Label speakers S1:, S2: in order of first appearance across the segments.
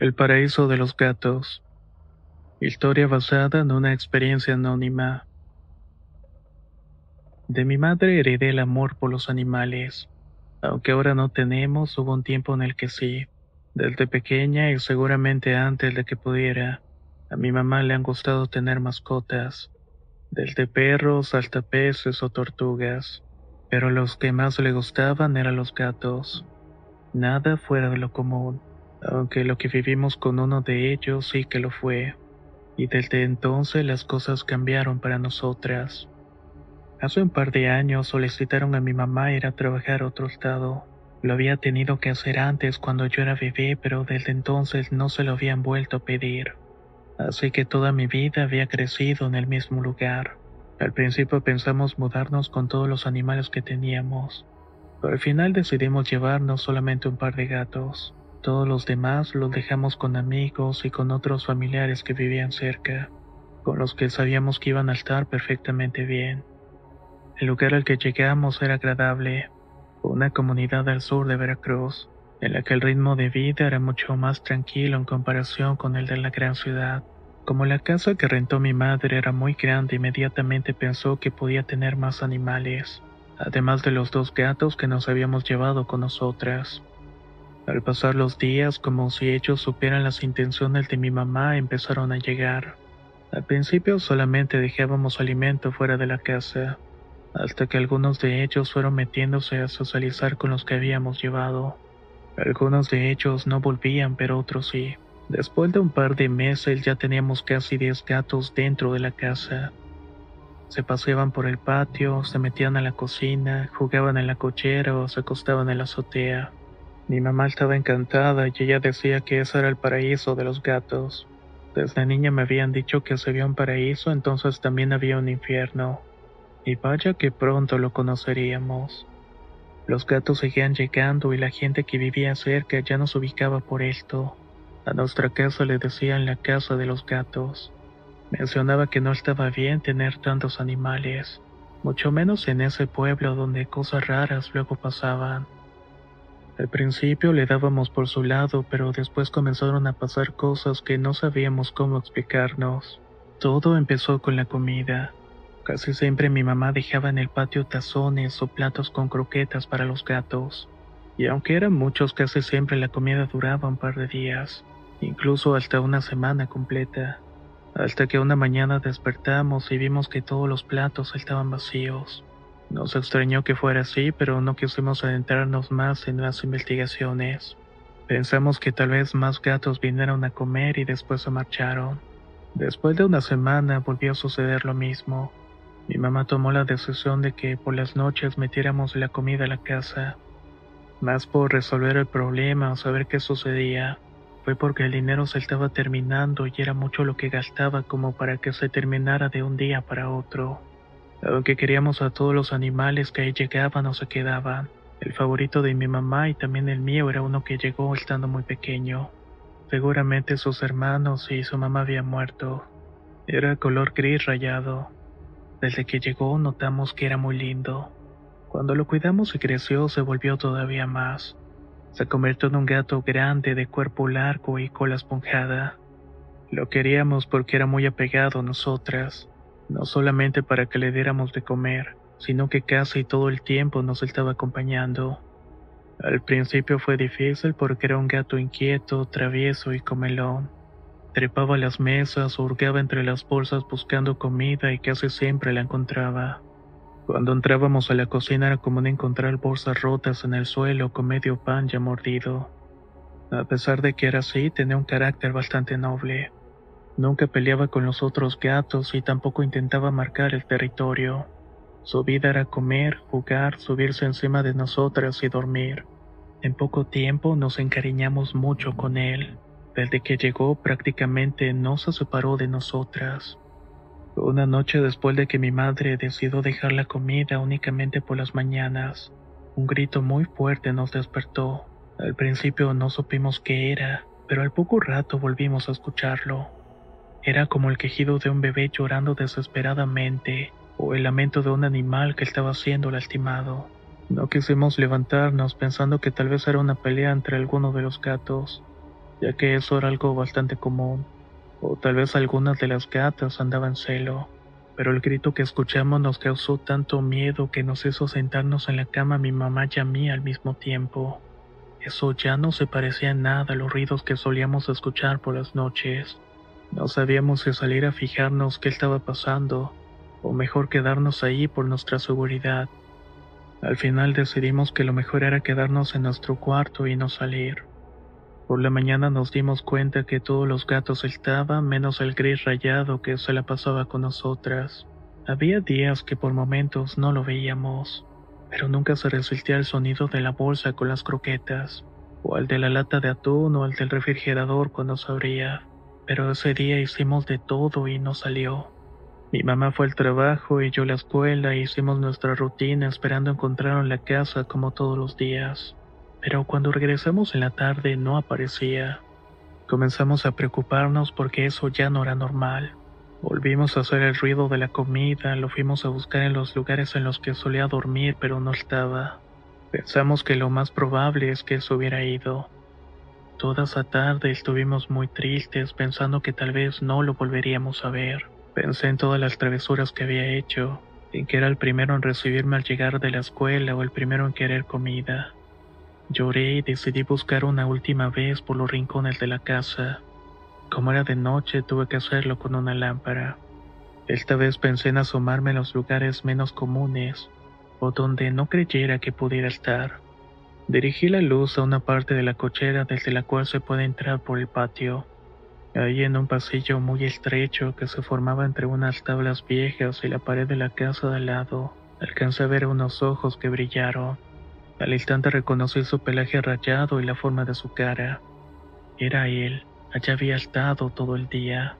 S1: El paraíso de los gatos. Historia basada en una experiencia anónima. De mi madre heredé el amor por los animales. Aunque ahora no tenemos, hubo un tiempo en el que sí. Desde pequeña y seguramente antes de que pudiera, a mi mamá le han gustado tener mascotas. Desde perros hasta peces o tortugas. Pero los que más le gustaban eran los gatos. Nada fuera de lo común, aunque lo que vivimos con uno de ellos sí que lo fue. Y desde entonces las cosas cambiaron para nosotras. Hace un par de años solicitaron a mi mamá ir a trabajar a otro estado. Lo había tenido que hacer antes cuando yo era bebé, pero desde entonces no se lo habían vuelto a pedir. Así que toda mi vida había crecido en el mismo lugar. Al principio pensamos mudarnos con todos los animales que teníamos, pero al final decidimos llevarnos solamente un par de gatos. Todos los demás los dejamos con amigos y con otros familiares que vivían cerca, con los que sabíamos que iban a estar perfectamente bien. El lugar al que llegamos era agradable, una comunidad al sur de Veracruz, en la que el ritmo de vida era mucho más tranquilo en comparación con el de la gran ciudad. Como la casa que rentó mi madre era muy grande, inmediatamente pensó que podía tener más animales, además de los dos gatos que nos habíamos llevado con nosotras. Al pasar los días, como si ellos supieran las intenciones de mi mamá, empezaron a llegar. Al principio solamente dejábamos alimento fuera de la casa, hasta que algunos de ellos fueron metiéndose a socializar con los que habíamos llevado. Algunos de ellos no volvían, pero otros sí. Después de un par de meses ya teníamos casi 10 gatos dentro de la casa. Se paseaban por el patio, se metían a la cocina, jugaban en la cochera o se acostaban en la azotea. Mi mamá estaba encantada y ella decía que ese era el paraíso de los gatos. Desde niña me habían dicho que si había un paraíso, entonces también había un infierno. Y vaya que pronto lo conoceríamos. Los gatos seguían llegando y la gente que vivía cerca ya nos ubicaba por esto. A nuestra casa le decían la casa de los gatos. Mencionaba que no estaba bien tener tantos animales, mucho menos en ese pueblo donde cosas raras luego pasaban. Al principio le dábamos por su lado, pero después comenzaron a pasar cosas que no sabíamos cómo explicarnos. Todo empezó con la comida. Casi siempre mi mamá dejaba en el patio tazones o platos con croquetas para los gatos. Y aunque eran muchos, casi siempre la comida duraba un par de días, incluso hasta una semana completa. Hasta que una mañana despertamos y vimos que todos los platos estaban vacíos. Nos extrañó que fuera así, pero no quisimos adentrarnos más en las investigaciones. Pensamos que tal vez más gatos vinieron a comer y después se marcharon. Después de una semana volvió a suceder lo mismo. Mi mamá tomó la decisión de que por las noches metiéramos la comida a la casa. Más por resolver el problema o saber qué sucedía, fue porque el dinero se estaba terminando y era mucho lo que gastaba como para que se terminara de un día para otro. Aunque queríamos a todos los animales que ahí llegaban o se quedaban, el favorito de mi mamá y también el mío era uno que llegó estando muy pequeño. Seguramente sus hermanos y su mamá habían muerto. Era color gris rayado. Desde que llegó notamos que era muy lindo. Cuando lo cuidamos y creció se volvió todavía más. Se convirtió en un gato grande de cuerpo largo y cola esponjada. Lo queríamos porque era muy apegado a nosotras no solamente para que le diéramos de comer, sino que casi todo el tiempo nos estaba acompañando. Al principio fue difícil porque era un gato inquieto, travieso y comelón. Trepaba a las mesas, hurgaba entre las bolsas buscando comida y casi siempre la encontraba. Cuando entrábamos a la cocina era común encontrar bolsas rotas en el suelo con medio pan ya mordido. A pesar de que era así, tenía un carácter bastante noble. Nunca peleaba con los otros gatos y tampoco intentaba marcar el territorio. Su vida era comer, jugar, subirse encima de nosotras y dormir. En poco tiempo nos encariñamos mucho con él. Desde que llegó prácticamente no se separó de nosotras. Una noche después de que mi madre decidió dejar la comida únicamente por las mañanas, un grito muy fuerte nos despertó. Al principio no supimos qué era, pero al poco rato volvimos a escucharlo. Era como el quejido de un bebé llorando desesperadamente o el lamento de un animal que estaba siendo lastimado. No quisimos levantarnos pensando que tal vez era una pelea entre alguno de los gatos, ya que eso era algo bastante común, o tal vez algunas de las gatas andaban celo, pero el grito que escuchamos nos causó tanto miedo que nos hizo sentarnos en la cama mi mamá y a mí al mismo tiempo. Eso ya no se parecía nada a los ruidos que solíamos escuchar por las noches. No sabíamos si salir a fijarnos qué estaba pasando, o mejor quedarnos ahí por nuestra seguridad. Al final decidimos que lo mejor era quedarnos en nuestro cuarto y no salir. Por la mañana nos dimos cuenta que todos los gatos estaban menos el gris rayado que se la pasaba con nosotras. Había días que por momentos no lo veíamos, pero nunca se resistía el sonido de la bolsa con las croquetas, o al de la lata de atún o al del refrigerador cuando se abría. Pero ese día hicimos de todo y no salió. Mi mamá fue al trabajo y yo a la escuela e hicimos nuestra rutina esperando encontrarlo en la casa como todos los días. Pero cuando regresamos en la tarde no aparecía. Comenzamos a preocuparnos porque eso ya no era normal. Volvimos a hacer el ruido de la comida, lo fuimos a buscar en los lugares en los que solía dormir pero no estaba. Pensamos que lo más probable es que se hubiera ido. Toda esa tarde estuvimos muy tristes pensando que tal vez no lo volveríamos a ver. Pensé en todas las travesuras que había hecho, en que era el primero en recibirme al llegar de la escuela o el primero en querer comida. Lloré y decidí buscar una última vez por los rincones de la casa. Como era de noche, tuve que hacerlo con una lámpara. Esta vez pensé en asomarme en los lugares menos comunes, o donde no creyera que pudiera estar. Dirigí la luz a una parte de la cochera desde la cual se puede entrar por el patio. Ahí en un pasillo muy estrecho que se formaba entre unas tablas viejas y la pared de la casa de al lado, alcancé a ver unos ojos que brillaron. Al instante reconocí su pelaje rayado y la forma de su cara. Era él, allá había estado todo el día.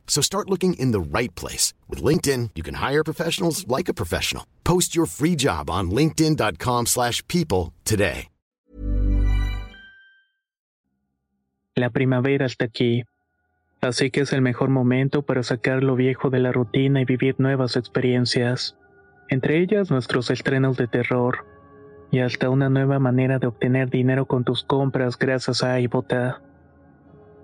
S2: So start looking in the right place. With LinkedIn, you can hire professionals like a professional. Post your free job on linkedin.com slash people today.
S1: La primavera está aquí. Así que es el mejor momento para sacar lo viejo de la rutina y vivir nuevas experiencias. Entre ellas nuestros estrenos de terror. Y hasta una nueva manera de obtener dinero con tus compras gracias a iBota.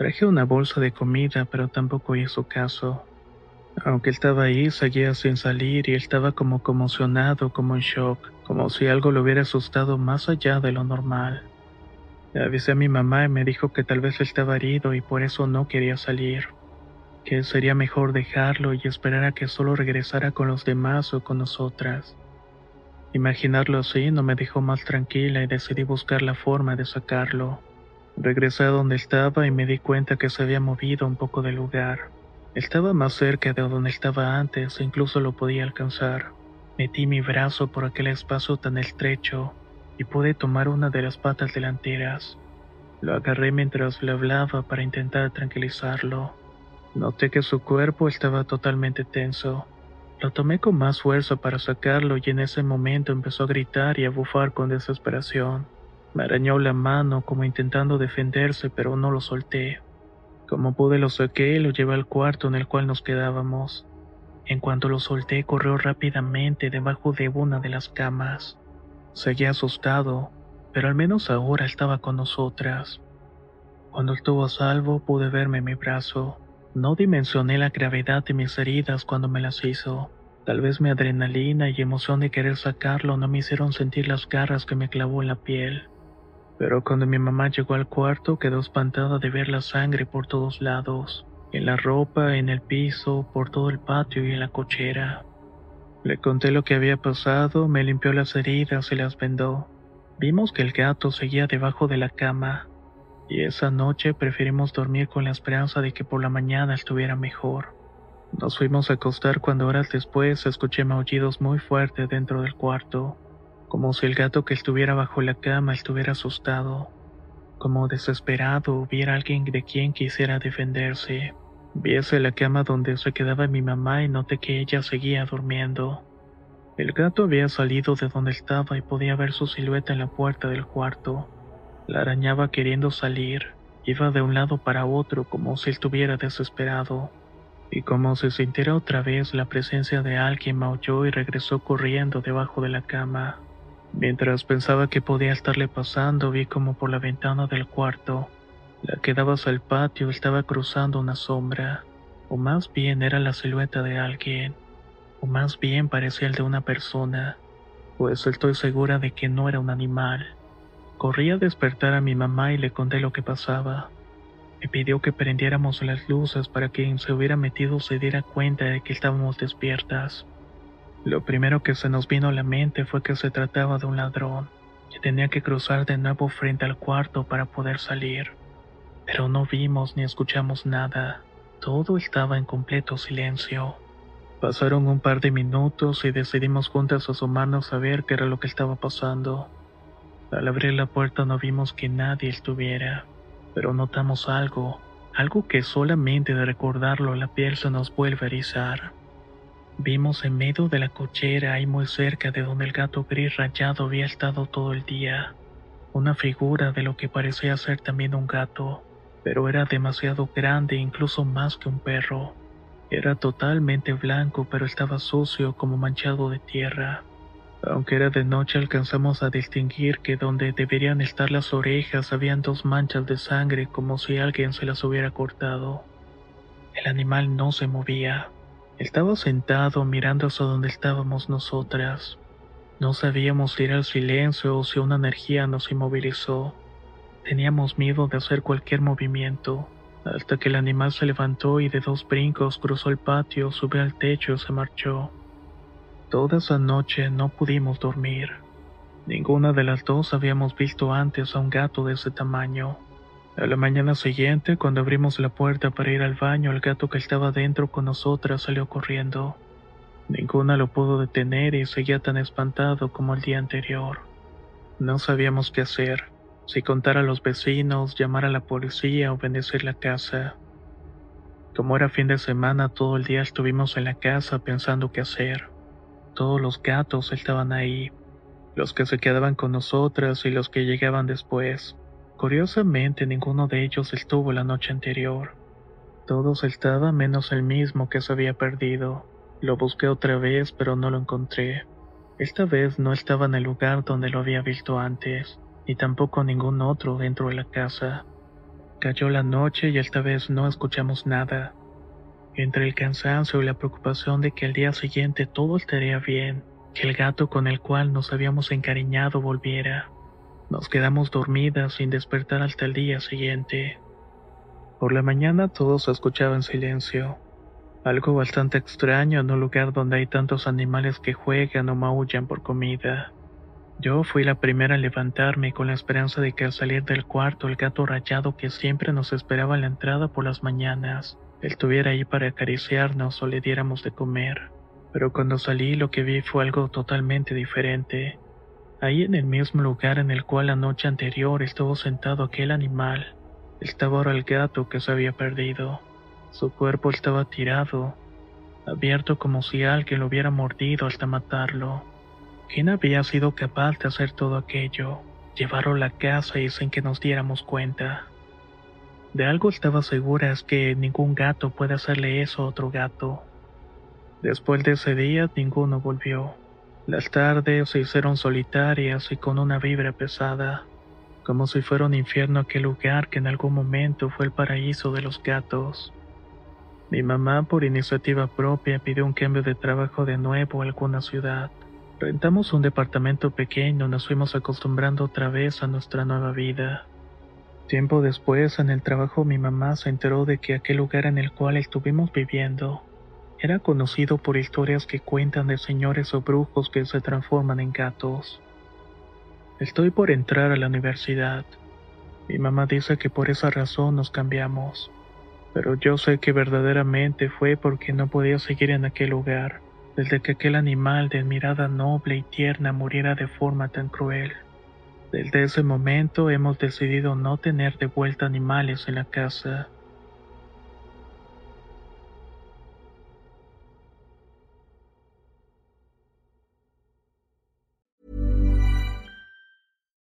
S1: Traje una bolsa de comida, pero tampoco hizo caso. Aunque estaba ahí, seguía sin salir y estaba como conmocionado, como en shock, como si algo lo hubiera asustado más allá de lo normal. Avisé a mi mamá y me dijo que tal vez estaba herido y por eso no quería salir, que sería mejor dejarlo y esperar a que solo regresara con los demás o con nosotras. Imaginarlo así no me dejó más tranquila y decidí buscar la forma de sacarlo. Regresé a donde estaba y me di cuenta que se había movido un poco del lugar. Estaba más cerca de donde estaba antes e incluso lo podía alcanzar. Metí mi brazo por aquel espacio tan estrecho y pude tomar una de las patas delanteras. Lo agarré mientras le hablaba para intentar tranquilizarlo. Noté que su cuerpo estaba totalmente tenso. Lo tomé con más fuerza para sacarlo y en ese momento empezó a gritar y a bufar con desesperación. Me arañó la mano como intentando defenderse, pero no lo solté. Como pude lo saqué y lo llevé al cuarto en el cual nos quedábamos. En cuanto lo solté, corrió rápidamente debajo de una de las camas. Seguía asustado, pero al menos ahora estaba con nosotras. Cuando estuvo a salvo pude verme en mi brazo. No dimensioné la gravedad de mis heridas cuando me las hizo. Tal vez mi adrenalina y emoción de querer sacarlo no me hicieron sentir las garras que me clavó en la piel. Pero cuando mi mamá llegó al cuarto quedó espantada de ver la sangre por todos lados, en la ropa, en el piso, por todo el patio y en la cochera. Le conté lo que había pasado, me limpió las heridas y las vendó. Vimos que el gato seguía debajo de la cama, y esa noche preferimos dormir con la esperanza de que por la mañana estuviera mejor. Nos fuimos a acostar cuando horas después escuché maullidos muy fuertes dentro del cuarto, como si el gato que estuviera bajo la cama estuviera asustado, como desesperado hubiera alguien de quien quisiera defenderse. Vi hacia la cama donde se quedaba mi mamá y noté que ella seguía durmiendo. El gato había salido de donde estaba y podía ver su silueta en la puerta del cuarto. La arañaba queriendo salir, iba de un lado para otro como si estuviera desesperado. Y como si sintiera otra vez la presencia de alguien, maulló y regresó corriendo debajo de la cama. Mientras pensaba que podía estarle pasando, vi como por la ventana del cuarto la que daba hacia el patio estaba cruzando una sombra, o más bien era la silueta de alguien, o más bien parecía el de una persona, pues estoy segura de que no era un animal. Corrí a despertar a mi mamá y le conté lo que pasaba. Me pidió que prendiéramos las luces para que quien se hubiera metido se diera cuenta de que estábamos despiertas. Lo primero que se nos vino a la mente fue que se trataba de un ladrón, que tenía que cruzar de nuevo frente al cuarto para poder salir pero no vimos ni escuchamos nada. Todo estaba en completo silencio. Pasaron un par de minutos y decidimos juntas asomarnos a ver qué era lo que estaba pasando. Al abrir la puerta no vimos que nadie estuviera, pero notamos algo, algo que solamente de recordarlo la piel se nos vuelve a erizar. Vimos en medio de la cochera y muy cerca de donde el gato gris rayado había estado todo el día, una figura de lo que parecía ser también un gato pero era demasiado grande incluso más que un perro. Era totalmente blanco, pero estaba sucio como manchado de tierra. Aunque era de noche alcanzamos a distinguir que donde deberían estar las orejas habían dos manchas de sangre como si alguien se las hubiera cortado. El animal no se movía. Estaba sentado mirando hacia donde estábamos nosotras. No sabíamos si era el silencio o si una energía nos inmovilizó. Teníamos miedo de hacer cualquier movimiento, hasta que el animal se levantó y de dos brincos cruzó el patio, subió al techo y se marchó. Toda esa noche no pudimos dormir. Ninguna de las dos habíamos visto antes a un gato de ese tamaño. A la mañana siguiente, cuando abrimos la puerta para ir al baño, el gato que estaba dentro con nosotras salió corriendo. Ninguna lo pudo detener y seguía tan espantado como el día anterior. No sabíamos qué hacer, si contar a los vecinos, llamar a la policía o bendecir la casa. Como era fin de semana, todo el día estuvimos en la casa pensando qué hacer. Todos los gatos estaban ahí, los que se quedaban con nosotras y los que llegaban después. Curiosamente, ninguno de ellos estuvo la noche anterior. Todos estaban menos el mismo que se había perdido. Lo busqué otra vez, pero no lo encontré. Esta vez no estaba en el lugar donde lo había visto antes, ni tampoco ningún otro dentro de la casa. Cayó la noche y esta vez no escuchamos nada. Entre el cansancio y la preocupación de que al día siguiente todo estaría bien, que el gato con el cual nos habíamos encariñado volviera, nos quedamos dormidas sin despertar hasta el día siguiente. Por la mañana todo se escuchaba en silencio. Algo bastante extraño en un lugar donde hay tantos animales que juegan o maullan por comida. Yo fui la primera a levantarme con la esperanza de que al salir del cuarto el gato rayado que siempre nos esperaba en la entrada por las mañanas estuviera ahí para acariciarnos o le diéramos de comer. Pero cuando salí lo que vi fue algo totalmente diferente. Ahí en el mismo lugar en el cual la noche anterior estuvo sentado aquel animal, estaba ahora el gato que se había perdido. Su cuerpo estaba tirado, abierto como si alguien lo hubiera mordido hasta matarlo. ¿Quién había sido capaz de hacer todo aquello? Llevarlo a la casa y sin que nos diéramos cuenta. De algo estaba segura es que ningún gato puede hacerle eso a otro gato. Después de ese día ninguno volvió. Las tardes se hicieron solitarias y con una vibra pesada, como si fuera un infierno aquel lugar que en algún momento fue el paraíso de los gatos. Mi mamá, por iniciativa propia, pidió un cambio de trabajo de nuevo a alguna ciudad. Rentamos un departamento pequeño, nos fuimos acostumbrando otra vez a nuestra nueva vida. Tiempo después, en el trabajo, mi mamá se enteró de que aquel lugar en el cual estuvimos viviendo era conocido por historias que cuentan de señores o brujos que se transforman en gatos. Estoy por entrar a la universidad. Mi mamá dice que por esa razón nos cambiamos pero yo sé que verdaderamente fue porque no podía seguir en aquel lugar, desde que aquel animal de mirada noble y tierna muriera de forma tan cruel. Desde ese momento hemos decidido no tener de vuelta animales en la casa.